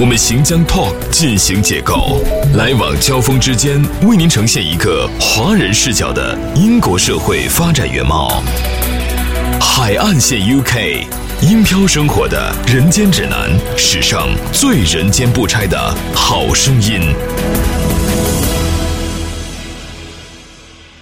我们行将 Talk 进行解构，来往交锋之间，为您呈现一个华人视角的英国社会发展原貌。海岸线 UK，英漂生活的人间指南，史上最人间不拆的好声音。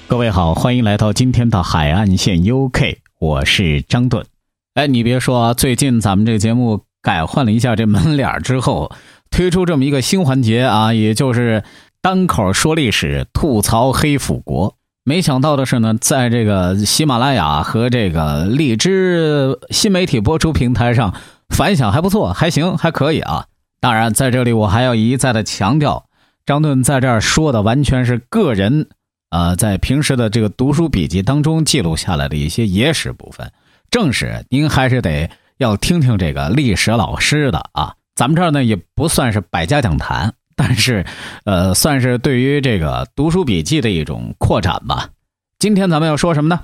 各位好，欢迎来到今天的海岸线 UK，我是张盾。哎，你别说啊，最近咱们这个节目。改换了一下这门脸之后，推出这么一个新环节啊，也就是单口说历史、吐槽黑腐国。没想到的是呢，在这个喜马拉雅和这个荔枝新媒体播出平台上反响还不错，还行，还可以啊。当然，在这里我还要一再的强调，张顿在这儿说的完全是个人啊，在平时的这个读书笔记当中记录下来的一些野史部分，正史您还是得。要听听这个历史老师的啊，咱们这儿呢也不算是百家讲坛，但是，呃，算是对于这个读书笔记的一种扩展吧。今天咱们要说什么呢？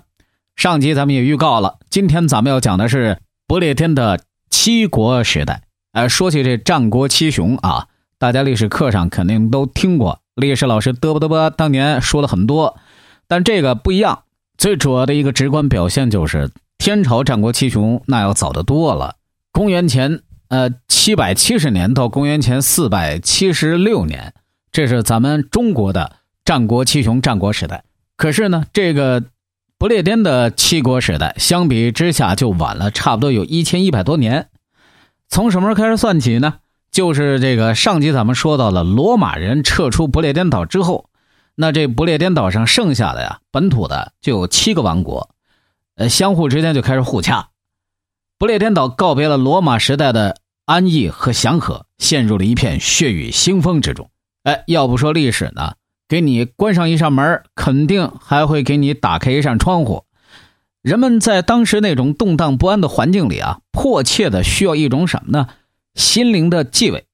上集咱们也预告了，今天咱们要讲的是不列颠的七国时代。呃，说起这战国七雄啊，大家历史课上肯定都听过，历史老师嘚啵嘚啵当年说了很多，但这个不一样，最主要的一个直观表现就是。天朝战国七雄那要早得多了，公元前呃七百七十年到公元前四百七十六年，这是咱们中国的战国七雄战国时代。可是呢，这个不列颠的七国时代相比之下就晚了差不多有一千一百多年。从什么时候开始算起呢？就是这个上集咱们说到了罗马人撤出不列颠岛之后，那这不列颠岛上剩下的呀本土的就有七个王国。呃，相互之间就开始互掐，不列颠岛告别了罗马时代的安逸和祥和，陷入了一片血雨腥风之中。哎，要不说历史呢，给你关上一扇门，肯定还会给你打开一扇窗户。人们在当时那种动荡不安的环境里啊，迫切的需要一种什么呢？心灵的继慰。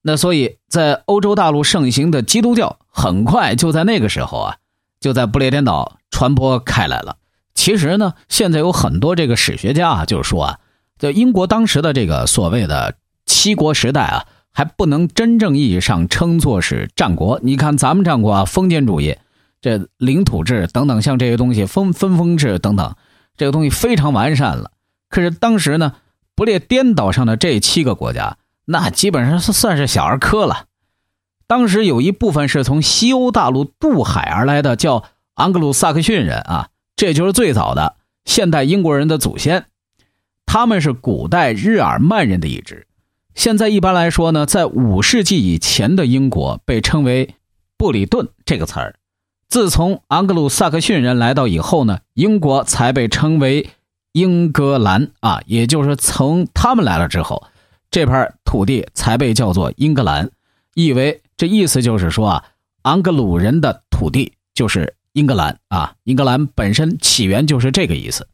那所以在欧洲大陆盛行的基督教，很快就在那个时候啊，就在不列颠岛传播开来了。其实呢，现在有很多这个史学家啊，就是说啊，在英国当时的这个所谓的七国时代啊，还不能真正意义上称作是战国。你看咱们战国啊，封建主义、这领土制等等，像这些东西分分封制等等，这个东西非常完善了。可是当时呢，不列颠岛上的这七个国家，那基本上是算是小儿科了。当时有一部分是从西欧大陆渡海而来的，叫昂格鲁萨克逊人啊。这就是最早的现代英国人的祖先，他们是古代日耳曼人的一支。现在一般来说呢，在五世纪以前的英国被称为布里顿这个词儿。自从昂格鲁萨克逊人来到以后呢，英国才被称为英格兰啊，也就是从他们来了之后，这片土地才被叫做英格兰。意为这意思就是说啊，昂格鲁人的土地就是。英格兰啊，英格兰本身起源就是这个意思。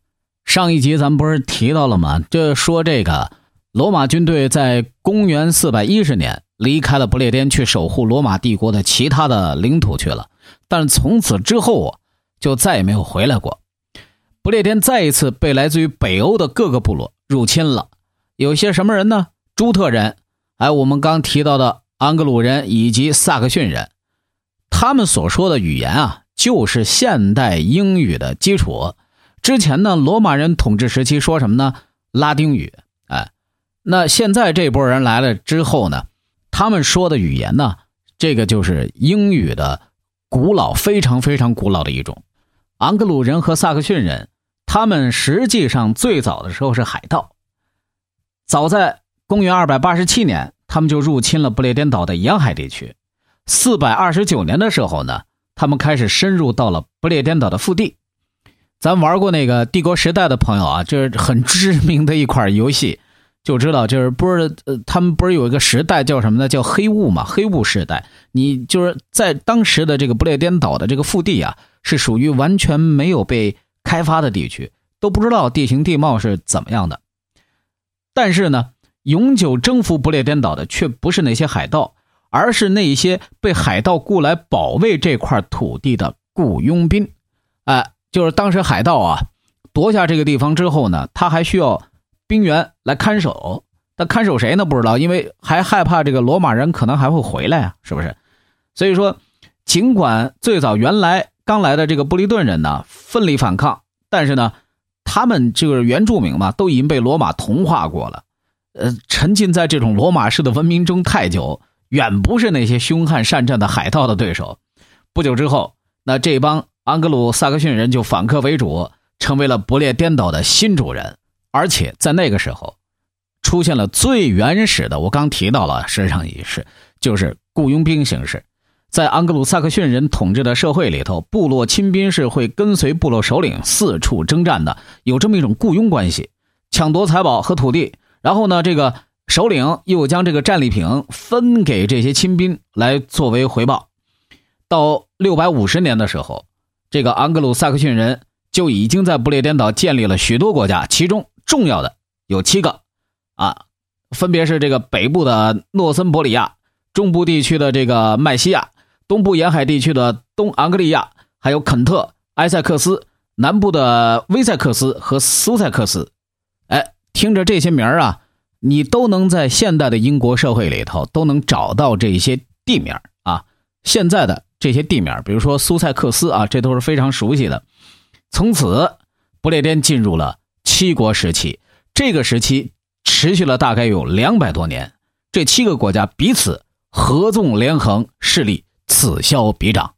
上一集咱们不是提到了吗？这说这个罗马军队在公元四百一十年离开了不列颠，去守护罗马帝国的其他的领土去了。但从此之后啊，就再也没有回来过。不列颠再一次被来自于北欧的各个部落入侵了。有些什么人呢？朱特人，还有我们刚提到的安格鲁人以及萨克逊人，他们所说的语言啊。就是现代英语的基础。之前呢，罗马人统治时期说什么呢？拉丁语。哎，那现在这波人来了之后呢，他们说的语言呢，这个就是英语的古老、非常非常古老的一种。昂格鲁人和萨克逊人，他们实际上最早的时候是海盗。早在公元二百八十七年，他们就入侵了不列颠岛的沿海地区。四百二十九年的时候呢。他们开始深入到了不列颠岛的腹地。咱玩过那个帝国时代的朋友啊，这是很知名的一款游戏，就知道，就是不是呃，他们不是有一个时代叫什么呢？叫黑雾嘛，黑雾时代。你就是在当时的这个不列颠岛的这个腹地啊，是属于完全没有被开发的地区，都不知道地形地貌是怎么样的。但是呢，永久征服不列颠岛的却不是那些海盗，而是那些被海盗雇来保卫这块土地的雇佣兵。哎，就是当时海盗啊夺下这个地方之后呢，他还需要。兵员来看守，那看守谁呢？不知道，因为还害怕这个罗马人可能还会回来啊，是不是？所以说，尽管最早原来刚来的这个布利顿人呢奋力反抗，但是呢，他们就是原住民嘛，都已经被罗马同化过了，呃，沉浸在这种罗马式的文明中太久，远不是那些凶悍善战的海盗的对手。不久之后，那这帮安格鲁萨克逊人就反客为主，成为了不列颠岛的新主人。而且在那个时候，出现了最原始的，我刚提到了实际上也是，就是雇佣兵形式。在安格鲁萨克逊人统治的社会里头，部落亲兵是会跟随部落首领四处征战的，有这么一种雇佣关系，抢夺财宝和土地。然后呢，这个首领又将这个战利品分给这些亲兵来作为回报。到六百五十年的时候，这个安格鲁萨克逊人就已经在不列颠岛建立了许多国家，其中。重要的有七个，啊，分别是这个北部的诺森伯里亚，中部地区的这个麦西亚，东部沿海地区的东昂格利亚，还有肯特、埃塞克斯，南部的威塞克斯和苏塞克斯。哎，听着这些名儿啊，你都能在现代的英国社会里头都能找到这些地名啊。现在的这些地名，比如说苏塞克斯啊，这都是非常熟悉的。从此，不列颠进入了。七国时期，这个时期持续了大概有两百多年。这七个国家彼此合纵连横，势力此消彼长。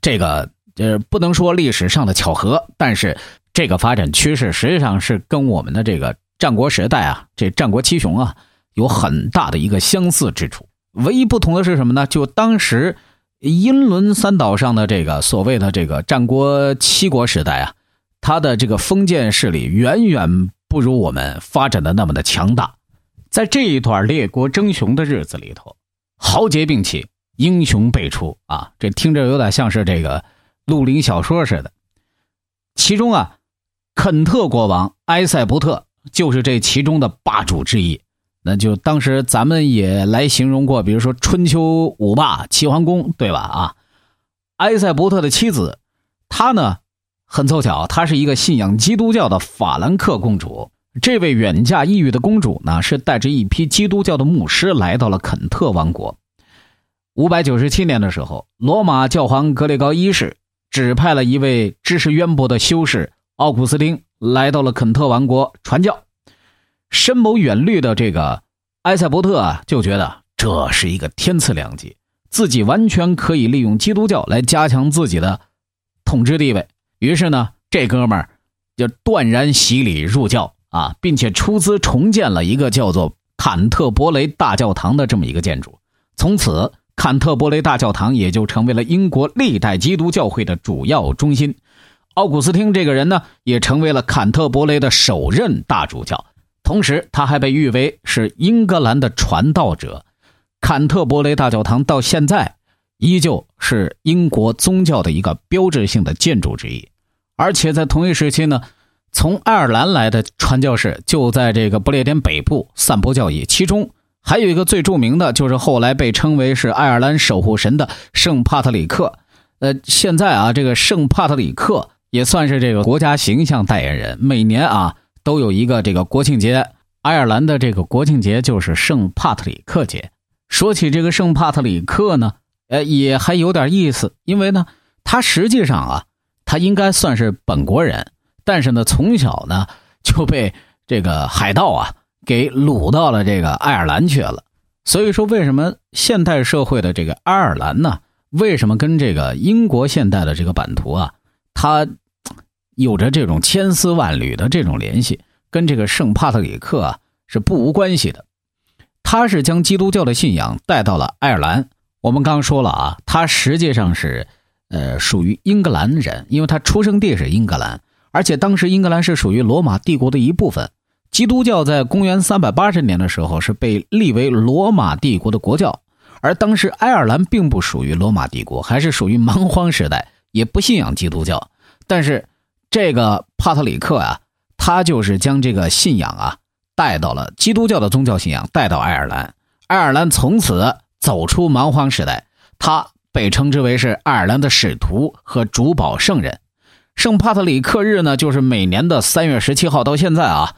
这个呃，不能说历史上的巧合，但是这个发展趋势实际上是跟我们的这个战国时代啊，这战国七雄啊，有很大的一个相似之处。唯一不同的是什么呢？就当时英伦三岛上的这个所谓的这个战国七国时代啊。他的这个封建势力远远不如我们发展的那么的强大，在这一段列国争雄的日子里头，豪杰并起，英雄辈出啊！这听着有点像是这个绿林小说似的。其中啊，肯特国王埃塞伯特就是这其中的霸主之一。那就当时咱们也来形容过，比如说春秋五霸齐桓公，对吧？啊，埃塞伯特的妻子，她呢？很凑巧，她是一个信仰基督教的法兰克公主。这位远嫁异域的公主呢，是带着一批基督教的牧师来到了肯特王国。五百九十七年的时候，罗马教皇格列高一世指派了一位知识渊博的修士奥古斯丁来到了肯特王国传教。深谋远虑的这个埃塞伯特啊，就觉得这是一个天赐良机，自己完全可以利用基督教来加强自己的统治地位。于是呢，这哥们儿就断然洗礼入教啊，并且出资重建了一个叫做坎特伯雷大教堂的这么一个建筑。从此，坎特伯雷大教堂也就成为了英国历代基督教会的主要中心。奥古斯汀这个人呢，也成为了坎特伯雷的首任大主教，同时他还被誉为是英格兰的传道者。坎特伯雷大教堂到现在。依旧是英国宗教的一个标志性的建筑之一，而且在同一时期呢，从爱尔兰来的传教士就在这个不列颠北部散播教义。其中还有一个最著名的，就是后来被称为是爱尔兰守护神的圣帕特里克。呃，现在啊，这个圣帕特里克也算是这个国家形象代言人，每年啊都有一个这个国庆节，爱尔兰的这个国庆节就是圣帕特里克节。说起这个圣帕特里克呢。呃，也还有点意思，因为呢，他实际上啊，他应该算是本国人，但是呢，从小呢就被这个海盗啊给掳到了这个爱尔兰去了。所以说，为什么现代社会的这个爱尔兰呢？为什么跟这个英国现代的这个版图啊，他有着这种千丝万缕的这种联系，跟这个圣帕特里克啊是不无关系的。他是将基督教的信仰带到了爱尔兰。我们刚说了啊，他实际上是，呃，属于英格兰人，因为他出生地是英格兰，而且当时英格兰是属于罗马帝国的一部分。基督教在公元三百八十年的时候是被立为罗马帝国的国教，而当时爱尔兰并不属于罗马帝国，还是属于蛮荒时代，也不信仰基督教。但是这个帕特里克啊，他就是将这个信仰啊带到了基督教的宗教信仰带到爱尔兰，爱尔兰从此走出蛮荒时代。他被称之为是爱尔兰的使徒和主保圣人。圣帕特里克日呢，就是每年的三月十七号，到现在啊，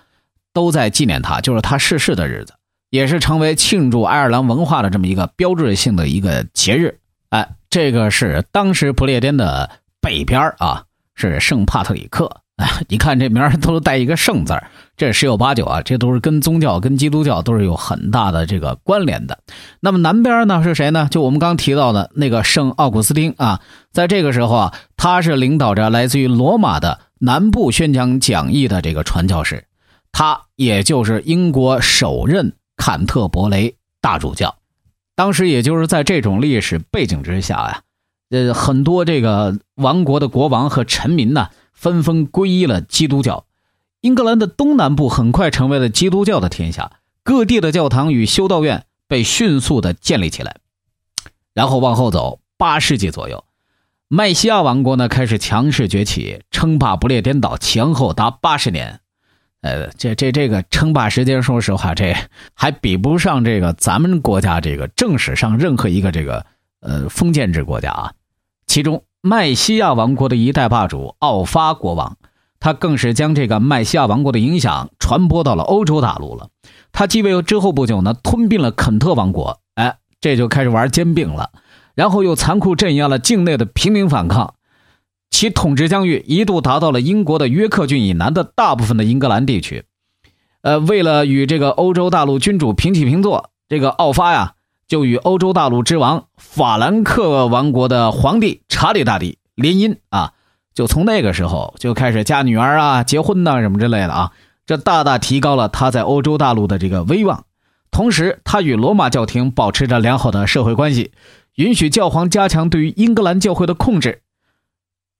都在纪念他，就是他逝世的日子，也是成为庆祝爱尔兰文化的这么一个标志性的一个节日。哎，这个是当时不列颠的北边啊，是圣帕特里克。哎你看这名儿都带一个“圣”字儿，这十有八九啊，这都是跟宗教、跟基督教都是有很大的这个关联的。那么南边呢是谁呢？就我们刚提到的那个圣奥古斯丁啊，在这个时候啊，他是领导着来自于罗马的南部宣讲讲义的这个传教士，他也就是英国首任坎特伯雷大主教。当时也就是在这种历史背景之下呀，呃，很多这个王国的国王和臣民呢。纷纷皈依了基督教，英格兰的东南部很快成为了基督教的天下，各地的教堂与修道院被迅速的建立起来。然后往后走，八世纪左右，麦西亚王国呢开始强势崛起，称霸不列颠岛前后达八十年。呃，这这这个称霸时间，说实话，这还比不上这个咱们国家这个正史上任何一个这个呃封建制国家啊，其中。麦西亚王国的一代霸主奥发国王，他更是将这个麦西亚王国的影响传播到了欧洲大陆了。他继位之后不久呢，吞并了肯特王国，哎，这就开始玩兼并了。然后又残酷镇压了境内的平民反抗，其统治疆域一度达到了英国的约克郡以南的大部分的英格兰地区。呃，为了与这个欧洲大陆君主平起平坐，这个奥发呀。就与欧洲大陆之王法兰克王国的皇帝查理大帝联姻啊，就从那个时候就开始嫁女儿啊、结婚呐什么之类的啊，这大大提高了他在欧洲大陆的这个威望。同时，他与罗马教廷保持着良好的社会关系，允许教皇加强对于英格兰教会的控制。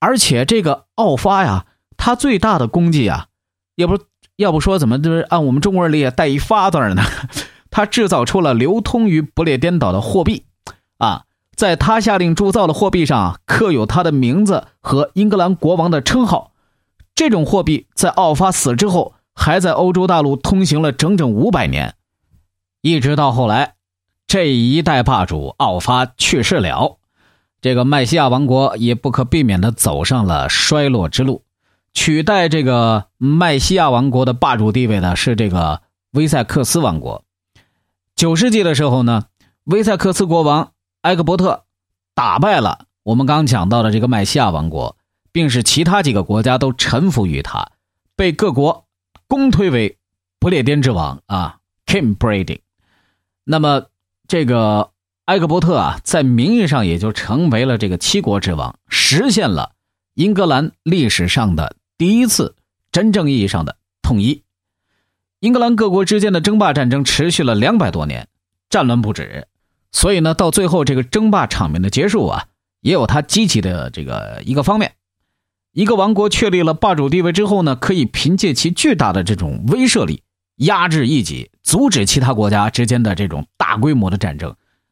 而且，这个奥发呀，他最大的功绩啊，要不要不说怎么就是按我们中国人理解带一发字呢？他制造出了流通于不列颠岛的货币，啊，在他下令铸造的货币上刻有他的名字和英格兰国王的称号。这种货币在奥发死之后，还在欧洲大陆通行了整整五百年，一直到后来，这一代霸主奥发去世了，这个麦西亚王国也不可避免的走上了衰落之路。取代这个麦西亚王国的霸主地位的是这个威塞克斯王国。九世纪的时候呢，威塞克斯国王埃格伯特打败了我们刚讲到的这个麦西亚王国，并使其他几个国家都臣服于他，被各国公推为不列颠之王啊，King Brady。那么这个埃格伯特啊，在名义上也就成为了这个七国之王，实现了英格兰历史上的第一次真正意义上的统一。英格兰各国之间的争霸战争持续了两百多年，战乱不止，所以呢，到最后这个争霸场面的结束啊，也有它积极的这个一个方面。一个王国确立了霸主地位之后呢，可以凭借其巨大的这种威慑力压制异己，阻止其他国家之间的这种大规模的战争，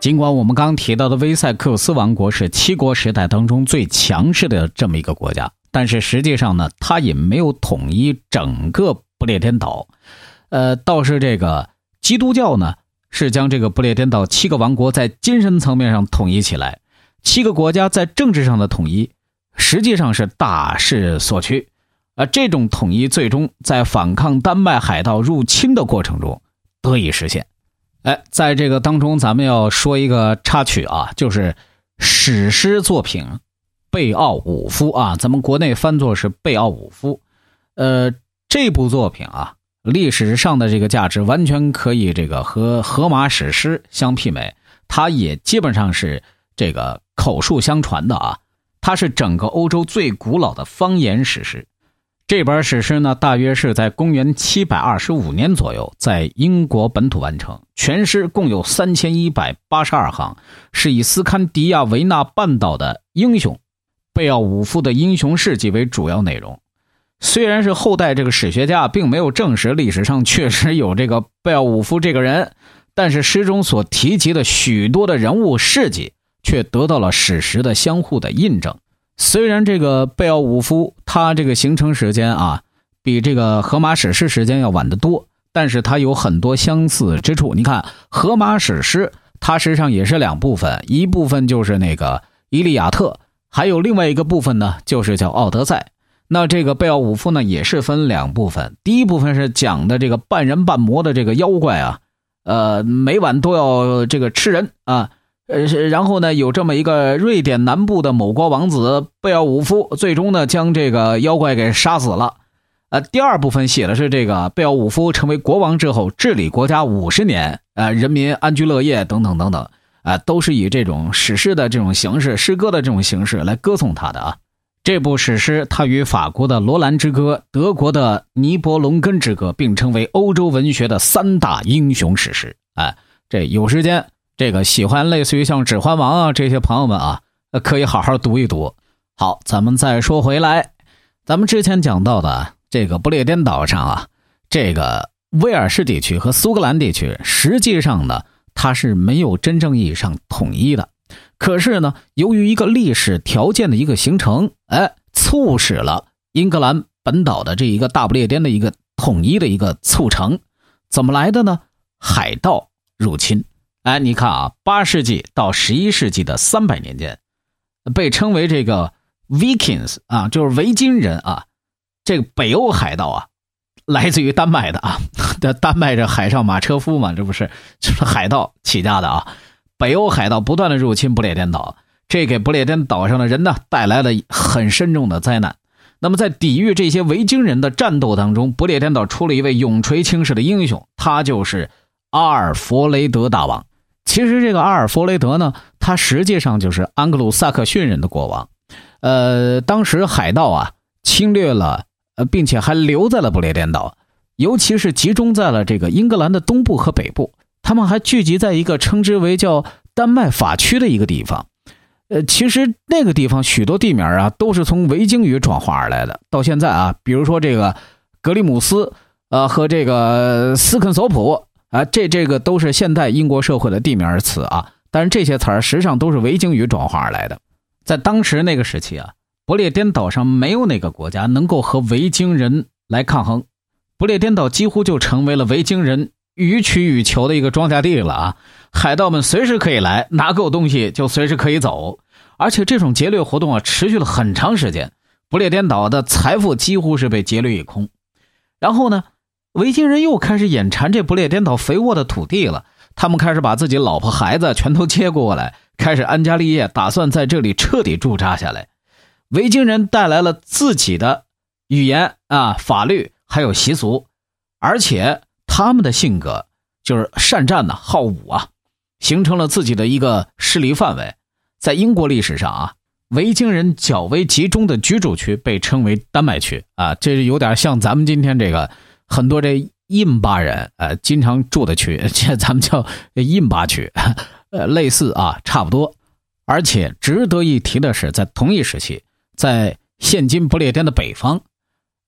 尽管我们刚提到的威塞克斯王国是七国时代当中最强势的这么一个国家，但是实际上呢，它也没有统一整个不列颠岛。呃，倒是这个基督教呢，是将这个不列颠岛七个王国在精神层面上统一起来，七个国家在政治上的统一，实际上是大势所趋。而这种统一最终在反抗丹麦海盗入侵的过程中得以实现。哎，在这个当中，咱们要说一个插曲啊，就是史诗作品《贝奥武夫》啊，咱们国内翻作是《贝奥武夫》。呃，这部作品啊，历史上的这个价值完全可以这个和荷马史诗相媲美，它也基本上是这个口述相传的啊，它是整个欧洲最古老的方言史诗。这本史诗呢，大约是在公元七百二十五年左右，在英国本土完成。全诗共有三千一百八十二行，是以斯堪迪亚维纳半岛的英雄贝奥武夫的英雄事迹为主要内容。虽然是后代这个史学家并没有证实历史上确实有这个贝奥武夫这个人，但是诗中所提及的许多的人物事迹却得到了史实的相互的印证。虽然这个贝奥武夫他这个形成时间啊，比这个荷马史诗时间要晚得多，但是它有很多相似之处。你看，荷马史诗它实际上也是两部分，一部分就是那个《伊利亚特》，还有另外一个部分呢，就是叫《奥德赛》。那这个贝奥武夫呢，也是分两部分，第一部分是讲的这个半人半魔的这个妖怪啊，呃，每晚都要这个吃人啊。呃，然后呢，有这么一个瑞典南部的某国王子贝奥武夫，最终呢将这个妖怪给杀死了。呃，第二部分写的是这个贝奥武夫成为国王之后治理国家五十年，呃，人民安居乐业等等等等，啊，都是以这种史诗的这种形式、诗歌的这种形式来歌颂他的啊。这部史诗，它与法国的《罗兰之歌》、德国的《尼伯龙根之歌》并称为欧洲文学的三大英雄史诗。哎，这有时间。这个喜欢类似于像《指环王》啊这些朋友们啊，可以好好读一读。好，咱们再说回来，咱们之前讲到的这个不列颠岛上啊，这个威尔士地区和苏格兰地区，实际上呢，它是没有真正意义上统一的。可是呢，由于一个历史条件的一个形成，哎，促使了英格兰本岛的这一个大不列颠的一个统一的一个促成。怎么来的呢？海盗入侵。哎，你看啊，八世纪到十一世纪的三百年间，被称为这个 Vikings 啊，就是维京人啊，这个北欧海盗啊，来自于丹麦的啊，这丹麦这海上马车夫嘛，这不是 就是海盗起家的啊。北欧海盗不断的入侵不列颠岛，这给不列颠岛上的人呢带来了很深重的灾难。那么在抵御这些维京人的战斗当中，不列颠岛出了一位永垂青史的英雄，他就是阿尔弗雷德大王。其实这个阿尔弗雷德呢，他实际上就是安格鲁萨克逊人的国王。呃，当时海盗啊侵略了，呃，并且还留在了不列颠岛，尤其是集中在了这个英格兰的东部和北部。他们还聚集在一个称之为叫丹麦法区的一个地方。呃，其实那个地方许多地名啊都是从维京语转化而来的。到现在啊，比如说这个格里姆斯，呃，和这个斯肯索普。啊，这这个都是现代英国社会的地名词啊，但是这些词儿实际上都是维京语转化而来的。在当时那个时期啊，不列颠岛上没有哪个国家能够和维京人来抗衡，不列颠岛几乎就成为了维京人予取予求的一个庄稼地了啊！海盗们随时可以来，拿够东西就随时可以走，而且这种劫掠活动啊持续了很长时间，不列颠岛的财富几乎是被劫掠一空。然后呢？维京人又开始眼馋这不列颠岛肥沃的土地了，他们开始把自己老婆孩子全都接过来，开始安家立业，打算在这里彻底驻扎下来。维京人带来了自己的语言啊、法律还有习俗，而且他们的性格就是善战呐、好武啊，形成了自己的一个势力范围。在英国历史上啊，维京人较为集中的居住区被称为丹麦区啊，这是有点像咱们今天这个。很多这印巴人，呃，经常住的区，这咱们叫印巴区，呃，类似啊，差不多。而且值得一提的是，在同一时期，在现今不列颠的北方，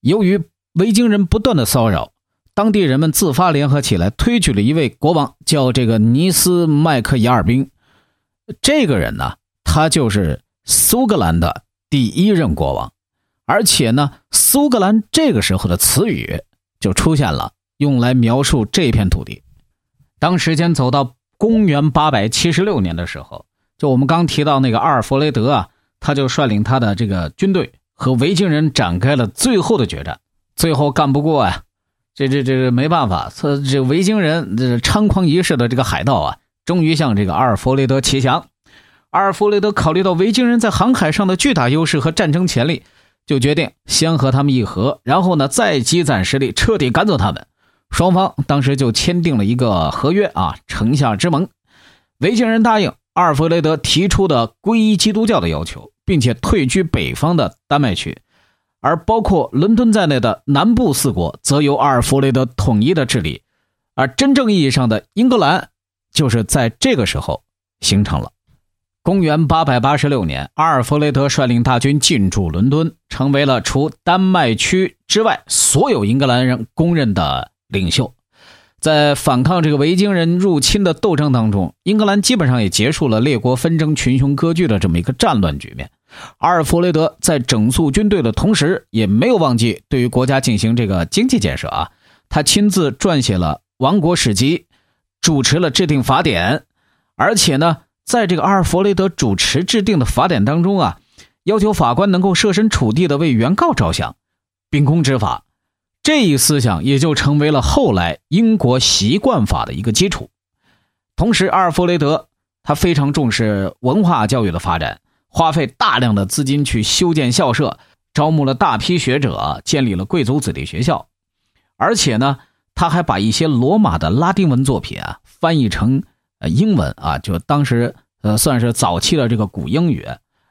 由于维京人不断的骚扰，当地人们自发联合起来，推举了一位国王，叫这个尼斯麦克雅尔宾。这个人呢，他就是苏格兰的第一任国王，而且呢，苏格兰这个时候的词语就出现了，用来描述这片土地。当时间走到公元八百七十六年的时候，就我们刚提到那个阿尔弗雷德啊，他就率领他的这个军队和维京人展开了最后的决战，最后干不过呀，这这这没办法，这这维京人这猖狂一世的这个海盗啊。终于向这个阿尔弗雷德骑降。阿尔弗雷德考虑到维京人在航海上的巨大优势和战争潜力，就决定先和他们议和，然后呢再积攒实力，彻底赶走他们。双方当时就签订了一个合约啊，城下之盟。维京人答应阿尔弗雷德提出的皈依基督教的要求，并且退居北方的丹麦区，而包括伦敦在内的南部四国则由阿尔弗雷德统一的治理。而真正意义上的英格兰。就是在这个时候形成了。公元八百八十六年，阿尔弗雷德率领大军进驻伦敦，成为了除丹麦区之外所有英格兰人公认的领袖。在反抗这个维京人入侵的斗争当中，英格兰基本上也结束了列国纷争、群雄割据的这么一个战乱局面。阿尔弗雷德在整肃军队的同时，也没有忘记对于国家进行这个经济建设啊。他亲自撰写了《王国史籍》。主持了制定法典，而且呢，在这个阿尔弗雷德主持制定的法典当中啊，要求法官能够设身处地的为原告着想，秉公执法。这一思想也就成为了后来英国习惯法的一个基础。同时，阿尔弗雷德他非常重视文化教育的发展，花费大量的资金去修建校舍，招募了大批学者，建立了贵族子弟学校，而且呢。他还把一些罗马的拉丁文作品啊翻译成呃英文啊，就当时呃算是早期的这个古英语，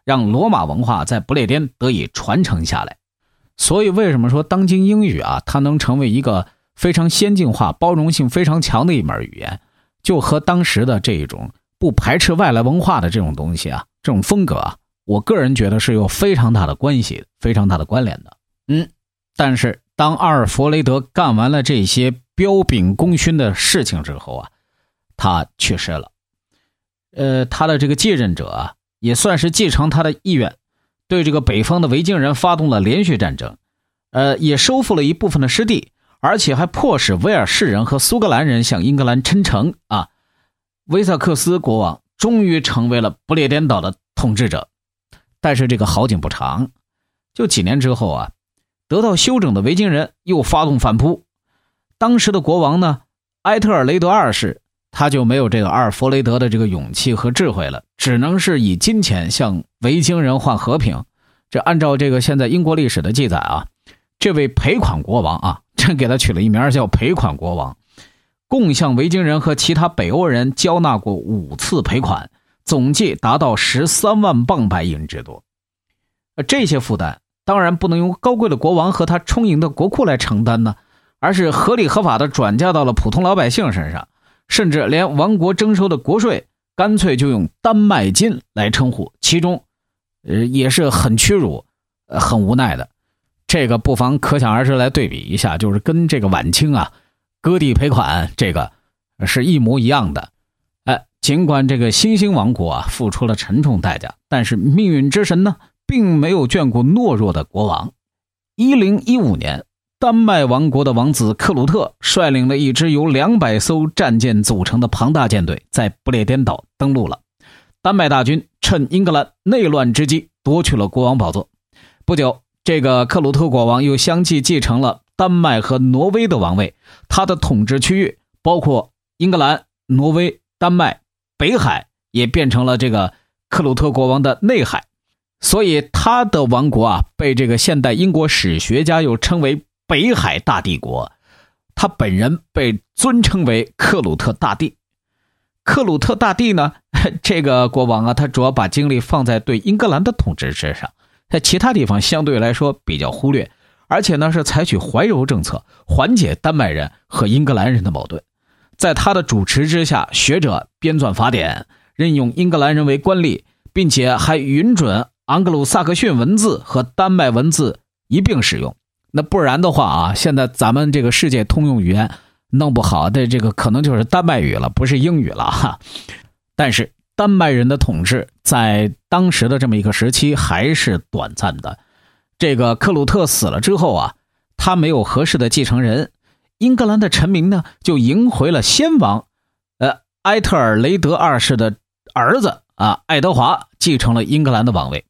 让罗马文化在不列颠得以传承下来。所以为什么说当今英语啊，它能成为一个非常先进化、包容性非常强的一门语言，就和当时的这一种不排斥外来文化的这种东西啊，这种风格啊，我个人觉得是有非常大的关系、非常大的关联的。嗯，但是。当阿尔弗雷德干完了这些彪炳功勋的事情之后啊，他去世了。呃，他的这个继任者啊，也算是继承他的意愿，对这个北方的维京人发动了连续战争，呃，也收复了一部分的失地，而且还迫使威尔士人和苏格兰人向英格兰称臣啊。威萨克斯国王终于成为了不列颠岛的统治者，但是这个好景不长，就几年之后啊。得到休整的维京人又发动反扑，当时的国王呢，埃特尔雷德二世，他就没有这个阿尔弗雷德的这个勇气和智慧了，只能是以金钱向维京人换和平。这按照这个现在英国历史的记载啊，这位赔款国王啊，真给他取了一名叫赔款国王，共向维京人和其他北欧人交纳过五次赔款，总计达到十三万镑白银之多。这些负担。当然不能由高贵的国王和他充盈的国库来承担呢，而是合理合法的转嫁到了普通老百姓身上，甚至连王国征收的国税，干脆就用丹麦金来称呼，其中，呃，也是很屈辱，呃，很无奈的。这个不妨可想而知来对比一下，就是跟这个晚清啊，割地赔款这个是一模一样的。哎，尽管这个新兴王国啊付出了沉重代价，但是命运之神呢？并没有眷顾懦弱的国王。一零一五年，丹麦王国的王子克鲁特率领了一支由两百艘战舰组成的庞大舰队，在不列颠岛登陆了。丹麦大军趁英格兰内乱之机夺取了国王宝座。不久，这个克鲁特国王又相继继承了丹麦和挪威的王位。他的统治区域包括英格兰、挪威、丹麦、北海，也变成了这个克鲁特国王的内海。所以，他的王国啊，被这个现代英国史学家又称为北海大帝国。他本人被尊称为克鲁特大帝。克鲁特大帝呢，这个国王啊，他主要把精力放在对英格兰的统治之上，在其他地方相对来说比较忽略，而且呢是采取怀柔政策，缓解丹麦人和英格兰人的矛盾。在他的主持之下，学者编纂法典，任用英格兰人为官吏，并且还允准。盎格鲁撒克逊文字和丹麦文字一并使用，那不然的话啊，现在咱们这个世界通用语言弄不好的这个可能就是丹麦语了，不是英语了哈。但是丹麦人的统治在当时的这么一个时期还是短暂的。这个克鲁特死了之后啊，他没有合适的继承人，英格兰的臣民呢就迎回了先王，呃，埃特尔雷德二世的儿子啊，爱德华继承了英格兰的王位，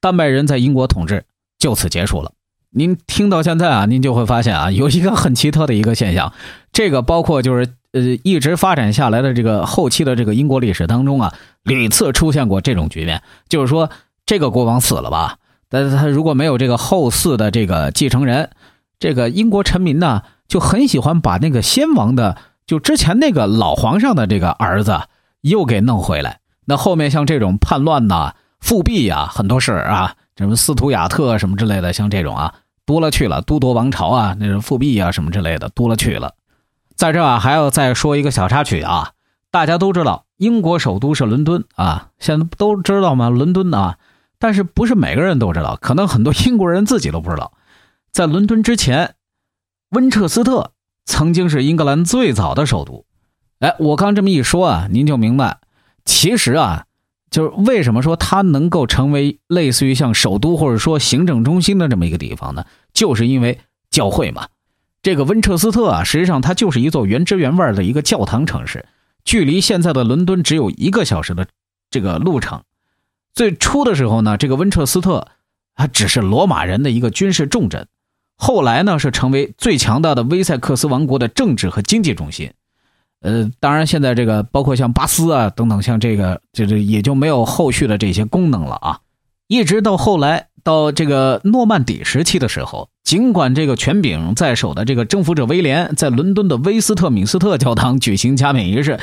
丹麦人在英国统治就此结束了。您听到现在啊，您就会发现啊，有一个很奇特的一个现象，这个包括就是呃一直发展下来的这个后期的这个英国历史当中啊，屡次出现过这种局面，就是说这个国王死了吧。但是他如果没有这个后嗣的这个继承人，这个英国臣民呢就很喜欢把那个先王的，就之前那个老皇上的这个儿子又给弄回来。那后面像这种叛乱呐、复辟呀，很多事儿啊，什么斯图亚特什么之类的，像这种啊多了去了，都铎王朝啊那种复辟啊什么之类的多了去了。在这啊还要再说一个小插曲啊，大家都知道英国首都是伦敦啊，现在都知道吗？伦敦啊。但是不是每个人都知道，可能很多英国人自己都不知道，在伦敦之前，温彻斯特曾经是英格兰最早的首都。哎，我刚这么一说啊，您就明白，其实啊，就是为什么说它能够成为类似于像首都或者说行政中心的这么一个地方呢？就是因为教会嘛。这个温彻斯特啊，实际上它就是一座原汁原味的一个教堂城市，距离现在的伦敦只有一个小时的这个路程。最初的时候呢，这个温彻斯特，它只是罗马人的一个军事重镇，后来呢是成为最强大的威塞克斯王国的政治和经济中心。呃，当然现在这个包括像巴斯啊等等，像这个这这也就没有后续的这些功能了啊。一直到后来到这个诺曼底时期的时候，尽管这个权柄在手的这个征服者威廉在伦敦的威斯特敏斯特教堂举行加冕仪式。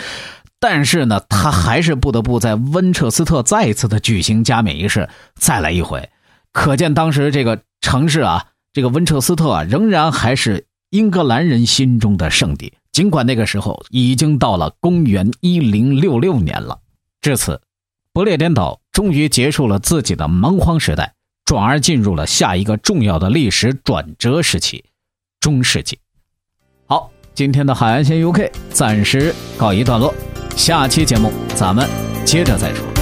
但是呢，他还是不得不在温彻斯特再一次的举行加冕仪式，再来一回。可见当时这个城市啊，这个温彻斯特啊，仍然还是英格兰人心中的圣地。尽管那个时候已经到了公元一零六六年了。至此，不列颠岛终于结束了自己的蛮荒时代，转而进入了下一个重要的历史转折时期——中世纪。好，今天的海岸线 UK 暂时告一段落。下期节目咱们接着再说。